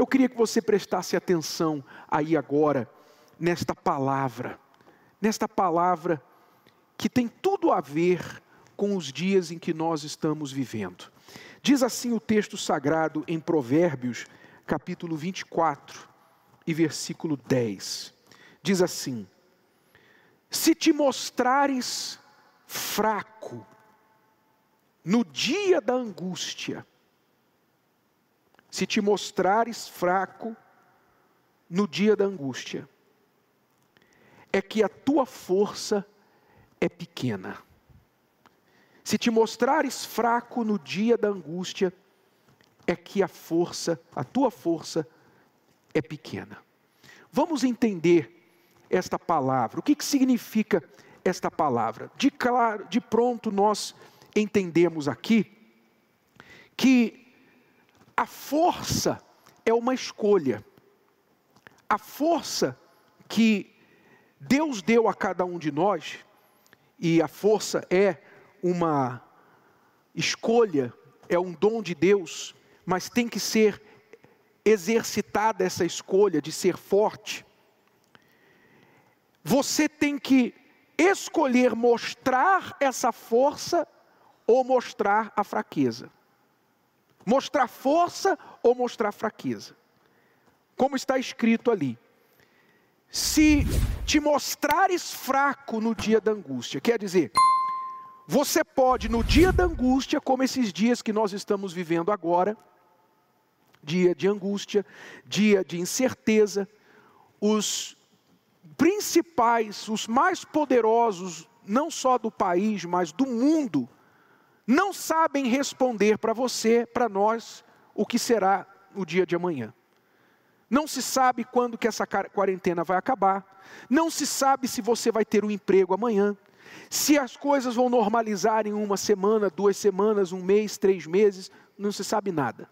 Eu queria que você prestasse atenção aí agora, nesta palavra, nesta palavra que tem tudo a ver com os dias em que nós estamos vivendo. Diz assim o texto sagrado em Provérbios, capítulo 24 e versículo 10. Diz assim: Se te mostrares fraco no dia da angústia, se te mostrares fraco no dia da angústia, é que a tua força é pequena. Se te mostrares fraco no dia da angústia, é que a força, a tua força é pequena. Vamos entender esta palavra. O que, que significa esta palavra? De claro, de pronto nós entendemos aqui que a força é uma escolha. A força que Deus deu a cada um de nós, e a força é uma escolha, é um dom de Deus, mas tem que ser exercitada essa escolha de ser forte. Você tem que escolher mostrar essa força ou mostrar a fraqueza. Mostrar força ou mostrar fraqueza. Como está escrito ali. Se te mostrares fraco no dia da angústia, quer dizer, você pode no dia da angústia, como esses dias que nós estamos vivendo agora, dia de angústia, dia de incerteza, os principais, os mais poderosos, não só do país, mas do mundo, não sabem responder para você, para nós, o que será o dia de amanhã. Não se sabe quando que essa quarentena vai acabar, não se sabe se você vai ter um emprego amanhã, se as coisas vão normalizar em uma semana, duas semanas, um mês, três meses, não se sabe nada.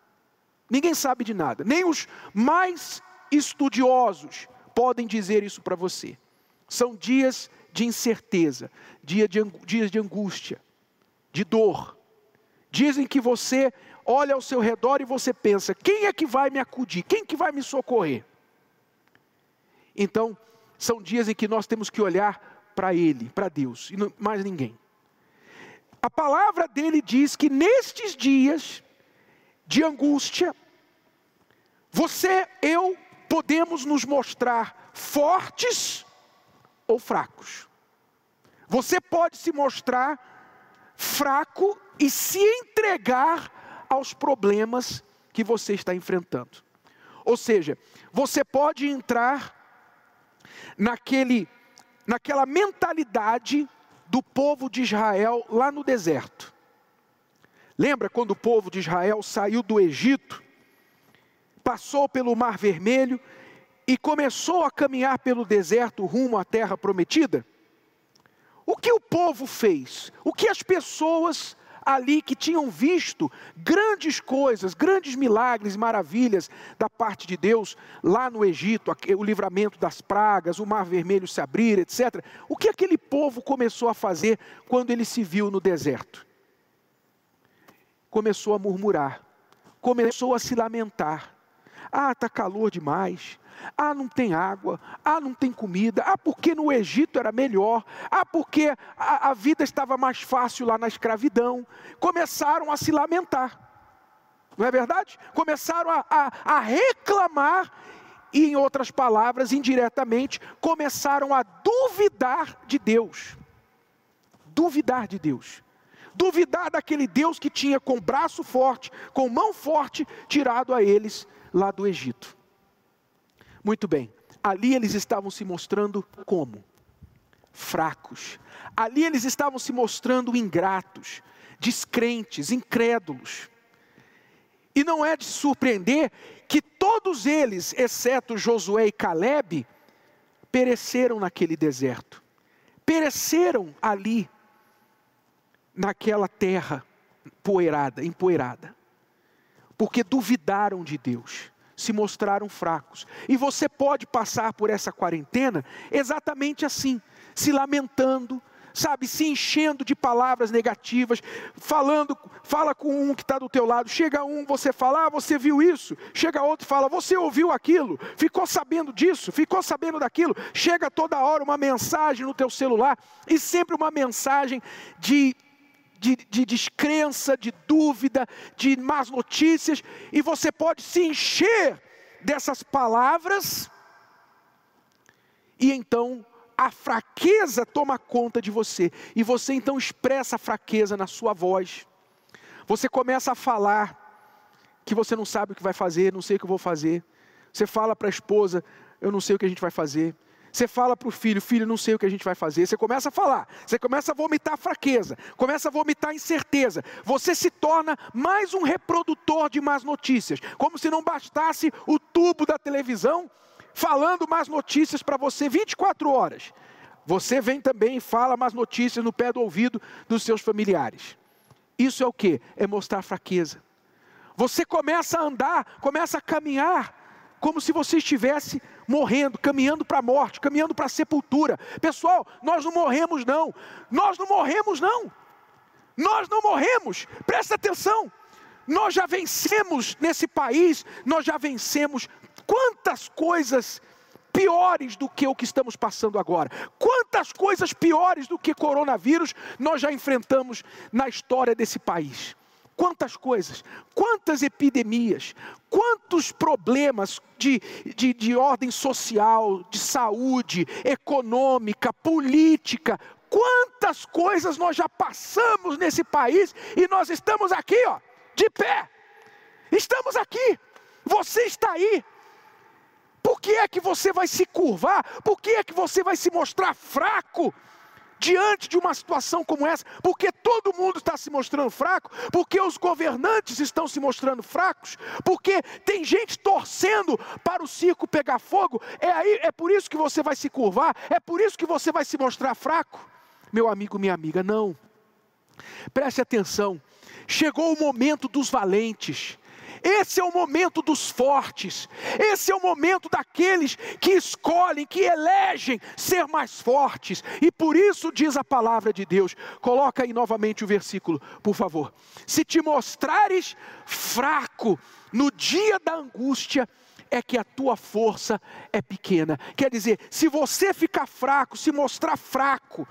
Ninguém sabe de nada, nem os mais estudiosos podem dizer isso para você. São dias de incerteza, dias de angústia, de dor. Dizem que você olha ao seu redor e você pensa: quem é que vai me acudir? Quem que vai me socorrer? Então, são dias em que nós temos que olhar para Ele, para Deus, e não, mais ninguém. A palavra dele diz que nestes dias de angústia, você, eu, podemos nos mostrar fortes ou fracos. Você pode se mostrar fraco e se entregar aos problemas que você está enfrentando. Ou seja, você pode entrar naquele, naquela mentalidade do povo de Israel lá no deserto. Lembra quando o povo de Israel saiu do Egito, passou pelo Mar Vermelho e começou a caminhar pelo deserto rumo à terra prometida? O que o povo fez? O que as pessoas ali que tinham visto grandes coisas, grandes milagres, maravilhas da parte de Deus lá no Egito, o livramento das pragas, o mar vermelho se abrir, etc. O que aquele povo começou a fazer quando ele se viu no deserto? começou a murmurar, começou a se lamentar. Ah, está calor demais. Ah, não tem água. Ah, não tem comida. Ah, porque no Egito era melhor. Ah, porque a, a vida estava mais fácil lá na escravidão. Começaram a se lamentar. Não é verdade? Começaram a, a, a reclamar e, em outras palavras, indiretamente, começaram a duvidar de Deus. Duvidar de Deus duvidar daquele Deus que tinha com braço forte, com mão forte, tirado a eles lá do Egito. Muito bem, ali eles estavam se mostrando como? Fracos. Ali eles estavam se mostrando ingratos, descrentes, incrédulos. E não é de surpreender que todos eles, exceto Josué e Caleb, pereceram naquele deserto. Pereceram ali naquela terra poeirada, empoeirada, porque duvidaram de Deus, se mostraram fracos. E você pode passar por essa quarentena exatamente assim, se lamentando, sabe, se enchendo de palavras negativas, falando, fala com um que está do teu lado, chega um, você fala, ah, você viu isso, chega outro e fala, você ouviu aquilo, ficou sabendo disso, ficou sabendo daquilo, chega toda hora uma mensagem no teu celular, e sempre uma mensagem de de, de, descrença, de dúvida, de más notícias, e você pode se encher dessas palavras, e então a fraqueza toma conta de você, e você então expressa a fraqueza na sua voz. Você começa a falar que você não sabe o que vai fazer, não sei o que eu vou fazer. Você fala para a esposa, eu não sei o que a gente vai fazer. Você fala para o filho, filho, não sei o que a gente vai fazer. Você começa a falar, você começa a vomitar fraqueza, começa a vomitar incerteza. Você se torna mais um reprodutor de más notícias, como se não bastasse o tubo da televisão falando más notícias para você 24 horas. Você vem também e fala más notícias no pé do ouvido dos seus familiares. Isso é o que? É mostrar fraqueza. Você começa a andar, começa a caminhar, como se você estivesse morrendo, caminhando para a morte, caminhando para a sepultura. Pessoal, nós não morremos, não. Nós não morremos, não. Nós não morremos. Presta atenção. Nós já vencemos nesse país, nós já vencemos Quantas coisas piores do que o que estamos passando agora? Quantas coisas piores do que coronavírus nós já enfrentamos na história desse país? Quantas coisas, quantas epidemias, quantos problemas de, de, de ordem social, de saúde, econômica, política, quantas coisas nós já passamos nesse país e nós estamos aqui, ó, de pé. Estamos aqui. Você está aí. Por que é que você vai se curvar? Por que é que você vai se mostrar fraco? Diante de uma situação como essa, porque todo mundo está se mostrando fraco, porque os governantes estão se mostrando fracos, porque tem gente torcendo para o circo pegar fogo, é aí, é por isso que você vai se curvar, é por isso que você vai se mostrar fraco. Meu amigo, minha amiga, não. Preste atenção. Chegou o momento dos valentes. Esse é o momento dos fortes, esse é o momento daqueles que escolhem, que elegem ser mais fortes, e por isso diz a palavra de Deus. Coloca aí novamente o versículo, por favor. Se te mostrares fraco no dia da angústia, é que a tua força é pequena. Quer dizer, se você ficar fraco, se mostrar fraco,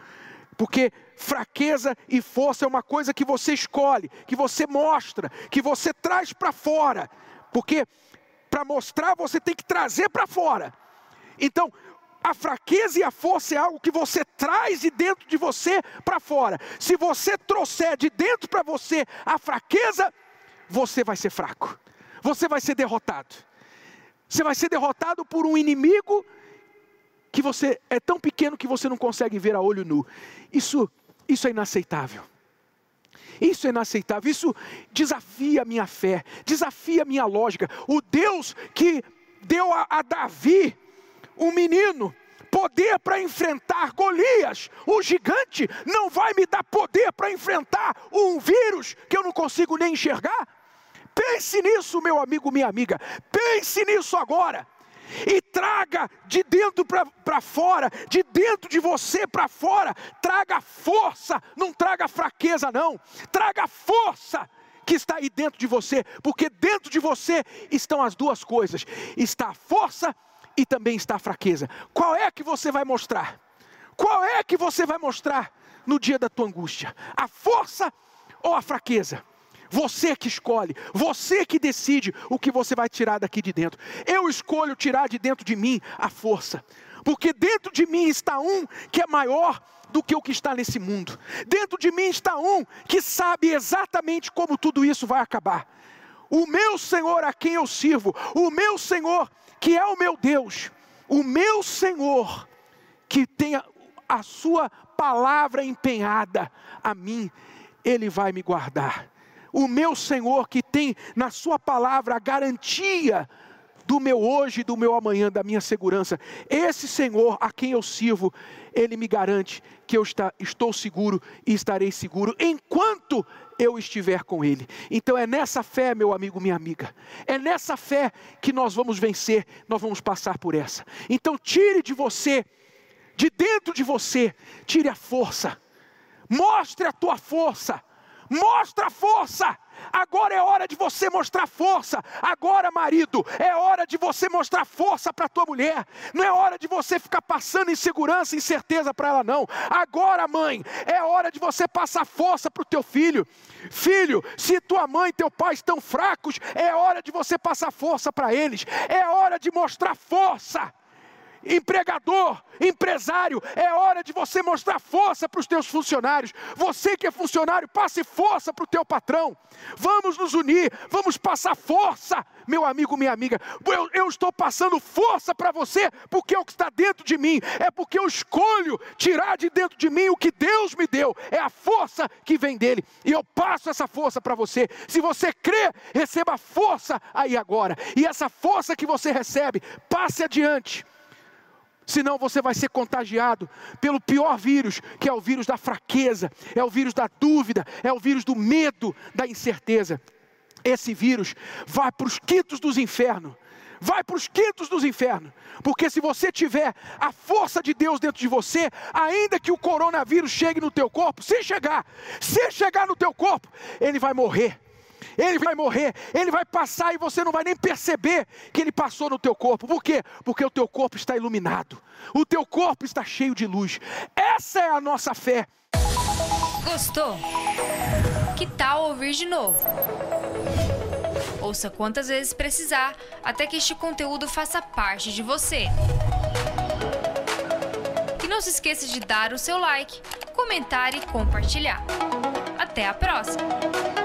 porque fraqueza e força é uma coisa que você escolhe, que você mostra, que você traz para fora. Porque para mostrar você tem que trazer para fora. Então, a fraqueza e a força é algo que você traz de dentro de você para fora. Se você trouxer de dentro para você a fraqueza, você vai ser fraco. Você vai ser derrotado. Você vai ser derrotado por um inimigo que você é tão pequeno que você não consegue ver a olho nu. Isso, isso é inaceitável. Isso é inaceitável, isso desafia a minha fé, desafia a minha lógica. O Deus que deu a, a Davi, um menino, poder para enfrentar Golias, o gigante, não vai me dar poder para enfrentar um vírus que eu não consigo nem enxergar? Pense nisso, meu amigo, minha amiga, pense nisso agora e traga de dentro para fora, de dentro de você para fora, traga força, não traga fraqueza, não, traga força que está aí dentro de você, porque dentro de você estão as duas coisas: está a força e também está a fraqueza. Qual é que você vai mostrar? Qual é que você vai mostrar no dia da tua angústia? A força ou a fraqueza? Você que escolhe, você que decide o que você vai tirar daqui de dentro. Eu escolho tirar de dentro de mim a força, porque dentro de mim está um que é maior do que o que está nesse mundo. Dentro de mim está um que sabe exatamente como tudo isso vai acabar. O meu Senhor a quem eu sirvo, o meu Senhor que é o meu Deus, o meu Senhor que tem a, a sua palavra empenhada a mim, ele vai me guardar o meu Senhor que tem na Sua palavra a garantia do meu hoje, do meu amanhã, da minha segurança. Esse Senhor a quem eu sirvo, Ele me garante que eu está, estou seguro e estarei seguro enquanto eu estiver com Ele. Então é nessa fé, meu amigo, minha amiga, é nessa fé que nós vamos vencer, nós vamos passar por essa. Então tire de você, de dentro de você, tire a força Mostre a tua força. Mostra força. Agora é hora de você mostrar força. Agora, marido, é hora de você mostrar força para tua mulher. Não é hora de você ficar passando insegurança, incerteza para ela não. Agora, mãe, é hora de você passar força para o teu filho. Filho, se tua mãe e teu pai estão fracos, é hora de você passar força para eles. É hora de mostrar força empregador, empresário, é hora de você mostrar força para os teus funcionários. Você que é funcionário, passe força para o teu patrão. Vamos nos unir, vamos passar força, meu amigo, minha amiga. Eu, eu estou passando força para você, porque é o que está dentro de mim, é porque eu escolho tirar de dentro de mim o que Deus me deu, é a força que vem dele, e eu passo essa força para você. Se você crê, receba força aí agora, e essa força que você recebe, passe adiante senão você vai ser contagiado pelo pior vírus, que é o vírus da fraqueza, é o vírus da dúvida, é o vírus do medo, da incerteza. Esse vírus vai para os quintos dos infernos. Vai para os quintos dos infernos, porque se você tiver a força de Deus dentro de você, ainda que o coronavírus chegue no teu corpo, se chegar, se chegar no teu corpo, ele vai morrer ele vai morrer, ele vai passar e você não vai nem perceber que ele passou no teu corpo. Por quê? Porque o teu corpo está iluminado, o teu corpo está cheio de luz. Essa é a nossa fé. Gostou? Que tal ouvir de novo? Ouça quantas vezes precisar, até que este conteúdo faça parte de você. E não se esqueça de dar o seu like, comentar e compartilhar. Até a próxima!